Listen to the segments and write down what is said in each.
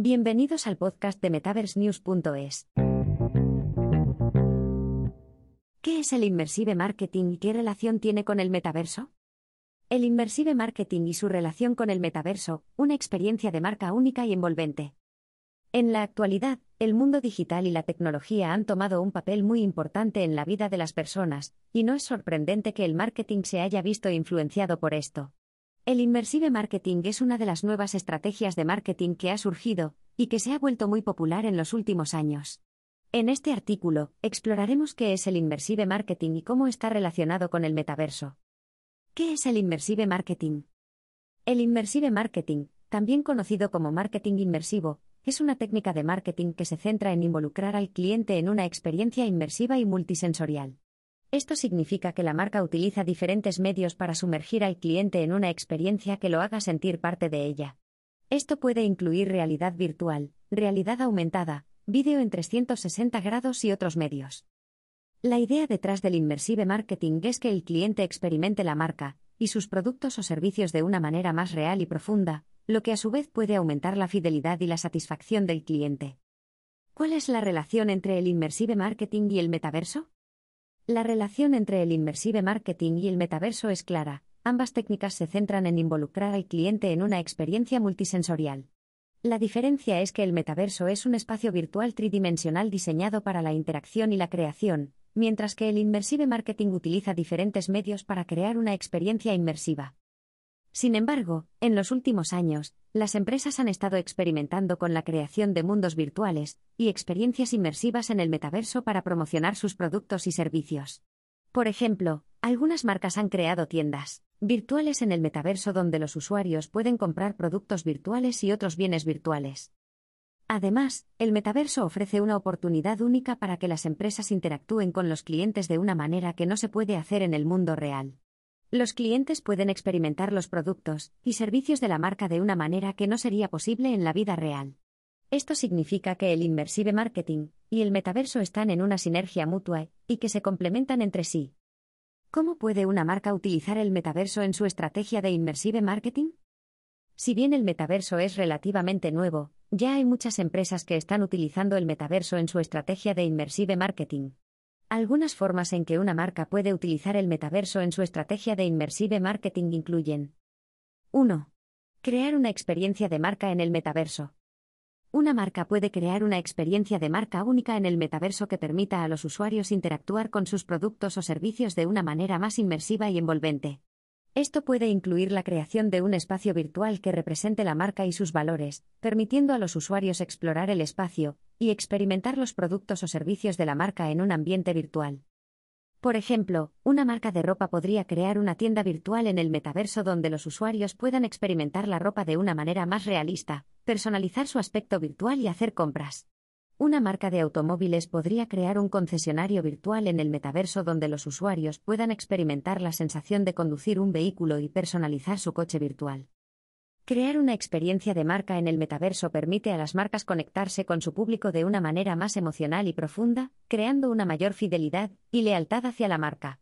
Bienvenidos al podcast de MetaverseNews.es. ¿Qué es el Immersive Marketing y qué relación tiene con el metaverso? El Immersive Marketing y su relación con el metaverso, una experiencia de marca única y envolvente. En la actualidad, el mundo digital y la tecnología han tomado un papel muy importante en la vida de las personas, y no es sorprendente que el marketing se haya visto influenciado por esto. El Immersive Marketing es una de las nuevas estrategias de marketing que ha surgido, y que se ha vuelto muy popular en los últimos años. En este artículo, exploraremos qué es el Immersive Marketing y cómo está relacionado con el metaverso. ¿Qué es el Immersive Marketing? El Immersive Marketing, también conocido como marketing inmersivo, es una técnica de marketing que se centra en involucrar al cliente en una experiencia inmersiva y multisensorial. Esto significa que la marca utiliza diferentes medios para sumergir al cliente en una experiencia que lo haga sentir parte de ella. Esto puede incluir realidad virtual, realidad aumentada, vídeo en 360 grados y otros medios. La idea detrás del inmersive marketing es que el cliente experimente la marca y sus productos o servicios de una manera más real y profunda, lo que a su vez puede aumentar la fidelidad y la satisfacción del cliente. ¿Cuál es la relación entre el inmersive marketing y el metaverso? La relación entre el inmersive marketing y el metaverso es clara, ambas técnicas se centran en involucrar al cliente en una experiencia multisensorial. La diferencia es que el metaverso es un espacio virtual tridimensional diseñado para la interacción y la creación, mientras que el inmersive marketing utiliza diferentes medios para crear una experiencia inmersiva. Sin embargo, en los últimos años, las empresas han estado experimentando con la creación de mundos virtuales y experiencias inmersivas en el metaverso para promocionar sus productos y servicios. Por ejemplo, algunas marcas han creado tiendas virtuales en el metaverso donde los usuarios pueden comprar productos virtuales y otros bienes virtuales. Además, el metaverso ofrece una oportunidad única para que las empresas interactúen con los clientes de una manera que no se puede hacer en el mundo real. Los clientes pueden experimentar los productos y servicios de la marca de una manera que no sería posible en la vida real. Esto significa que el inmersive marketing y el metaverso están en una sinergia mutua y que se complementan entre sí. ¿Cómo puede una marca utilizar el metaverso en su estrategia de inmersive marketing? Si bien el metaverso es relativamente nuevo, ya hay muchas empresas que están utilizando el metaverso en su estrategia de inmersive marketing. Algunas formas en que una marca puede utilizar el metaverso en su estrategia de inmersive marketing incluyen 1. Crear una experiencia de marca en el metaverso. Una marca puede crear una experiencia de marca única en el metaverso que permita a los usuarios interactuar con sus productos o servicios de una manera más inmersiva y envolvente. Esto puede incluir la creación de un espacio virtual que represente la marca y sus valores, permitiendo a los usuarios explorar el espacio y experimentar los productos o servicios de la marca en un ambiente virtual. Por ejemplo, una marca de ropa podría crear una tienda virtual en el metaverso donde los usuarios puedan experimentar la ropa de una manera más realista, personalizar su aspecto virtual y hacer compras. Una marca de automóviles podría crear un concesionario virtual en el metaverso donde los usuarios puedan experimentar la sensación de conducir un vehículo y personalizar su coche virtual. Crear una experiencia de marca en el metaverso permite a las marcas conectarse con su público de una manera más emocional y profunda, creando una mayor fidelidad y lealtad hacia la marca.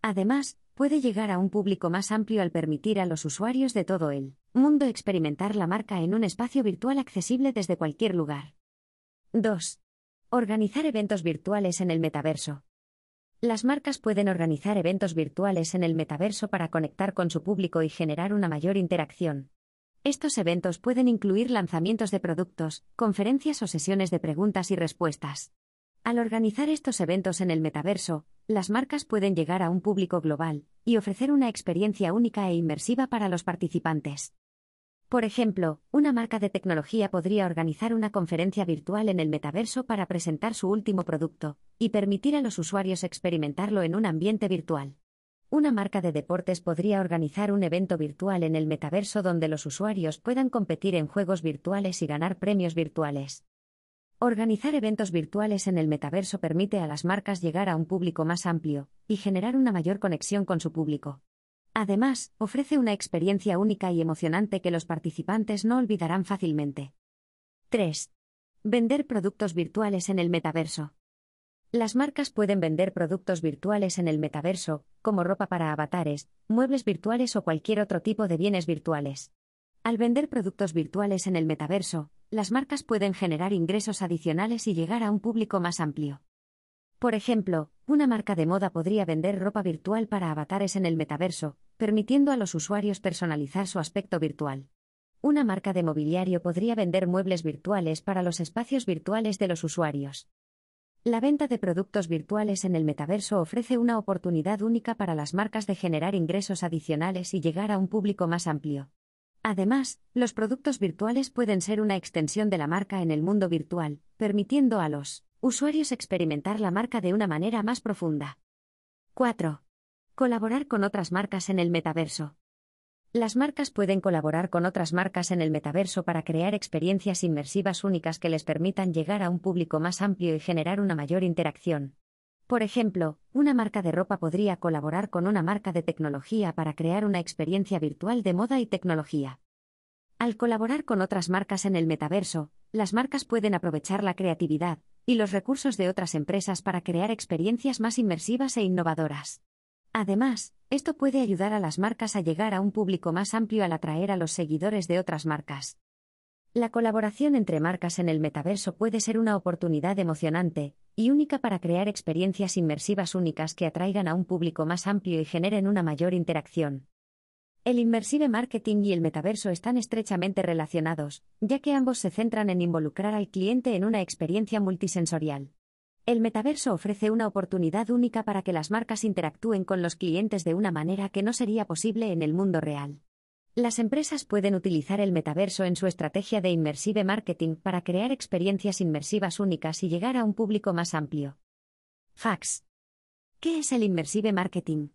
Además, puede llegar a un público más amplio al permitir a los usuarios de todo el mundo experimentar la marca en un espacio virtual accesible desde cualquier lugar. 2. Organizar eventos virtuales en el metaverso. Las marcas pueden organizar eventos virtuales en el metaverso para conectar con su público y generar una mayor interacción. Estos eventos pueden incluir lanzamientos de productos, conferencias o sesiones de preguntas y respuestas. Al organizar estos eventos en el metaverso, las marcas pueden llegar a un público global y ofrecer una experiencia única e inmersiva para los participantes. Por ejemplo, una marca de tecnología podría organizar una conferencia virtual en el metaverso para presentar su último producto y permitir a los usuarios experimentarlo en un ambiente virtual. Una marca de deportes podría organizar un evento virtual en el metaverso donde los usuarios puedan competir en juegos virtuales y ganar premios virtuales. Organizar eventos virtuales en el metaverso permite a las marcas llegar a un público más amplio y generar una mayor conexión con su público. Además, ofrece una experiencia única y emocionante que los participantes no olvidarán fácilmente. 3. Vender productos virtuales en el metaverso. Las marcas pueden vender productos virtuales en el metaverso, como ropa para avatares, muebles virtuales o cualquier otro tipo de bienes virtuales. Al vender productos virtuales en el metaverso, las marcas pueden generar ingresos adicionales y llegar a un público más amplio. Por ejemplo, una marca de moda podría vender ropa virtual para avatares en el metaverso, permitiendo a los usuarios personalizar su aspecto virtual. Una marca de mobiliario podría vender muebles virtuales para los espacios virtuales de los usuarios. La venta de productos virtuales en el metaverso ofrece una oportunidad única para las marcas de generar ingresos adicionales y llegar a un público más amplio. Además, los productos virtuales pueden ser una extensión de la marca en el mundo virtual, permitiendo a los usuarios experimentar la marca de una manera más profunda. 4. Colaborar con otras marcas en el metaverso. Las marcas pueden colaborar con otras marcas en el metaverso para crear experiencias inmersivas únicas que les permitan llegar a un público más amplio y generar una mayor interacción. Por ejemplo, una marca de ropa podría colaborar con una marca de tecnología para crear una experiencia virtual de moda y tecnología. Al colaborar con otras marcas en el metaverso, las marcas pueden aprovechar la creatividad y los recursos de otras empresas para crear experiencias más inmersivas e innovadoras. Además, esto puede ayudar a las marcas a llegar a un público más amplio al atraer a los seguidores de otras marcas. La colaboración entre marcas en el metaverso puede ser una oportunidad emocionante y única para crear experiencias inmersivas únicas que atraigan a un público más amplio y generen una mayor interacción. El inmersive marketing y el metaverso están estrechamente relacionados, ya que ambos se centran en involucrar al cliente en una experiencia multisensorial. El metaverso ofrece una oportunidad única para que las marcas interactúen con los clientes de una manera que no sería posible en el mundo real. Las empresas pueden utilizar el metaverso en su estrategia de inmersive marketing para crear experiencias inmersivas únicas y llegar a un público más amplio. Fax. ¿Qué es el inmersive marketing?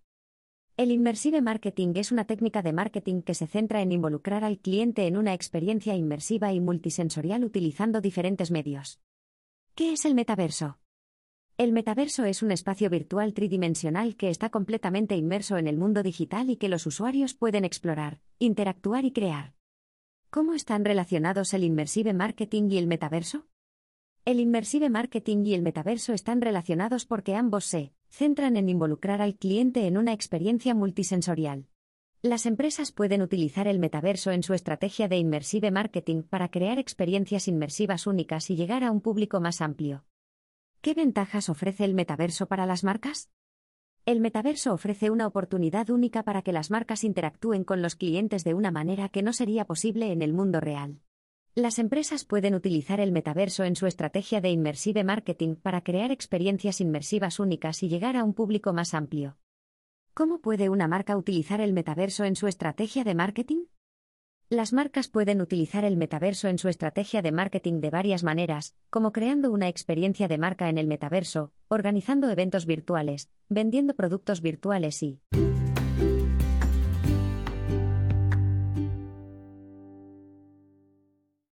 El inmersive marketing es una técnica de marketing que se centra en involucrar al cliente en una experiencia inmersiva y multisensorial utilizando diferentes medios. ¿Qué es el metaverso? El metaverso es un espacio virtual tridimensional que está completamente inmerso en el mundo digital y que los usuarios pueden explorar, interactuar y crear. ¿Cómo están relacionados el inmersive marketing y el metaverso? El inmersive marketing y el metaverso están relacionados porque ambos se centran en involucrar al cliente en una experiencia multisensorial. Las empresas pueden utilizar el metaverso en su estrategia de inmersive marketing para crear experiencias inmersivas únicas y llegar a un público más amplio. ¿Qué ventajas ofrece el metaverso para las marcas? El metaverso ofrece una oportunidad única para que las marcas interactúen con los clientes de una manera que no sería posible en el mundo real. Las empresas pueden utilizar el metaverso en su estrategia de inmersive marketing para crear experiencias inmersivas únicas y llegar a un público más amplio. ¿Cómo puede una marca utilizar el metaverso en su estrategia de marketing? Las marcas pueden utilizar el metaverso en su estrategia de marketing de varias maneras, como creando una experiencia de marca en el metaverso, organizando eventos virtuales, vendiendo productos virtuales y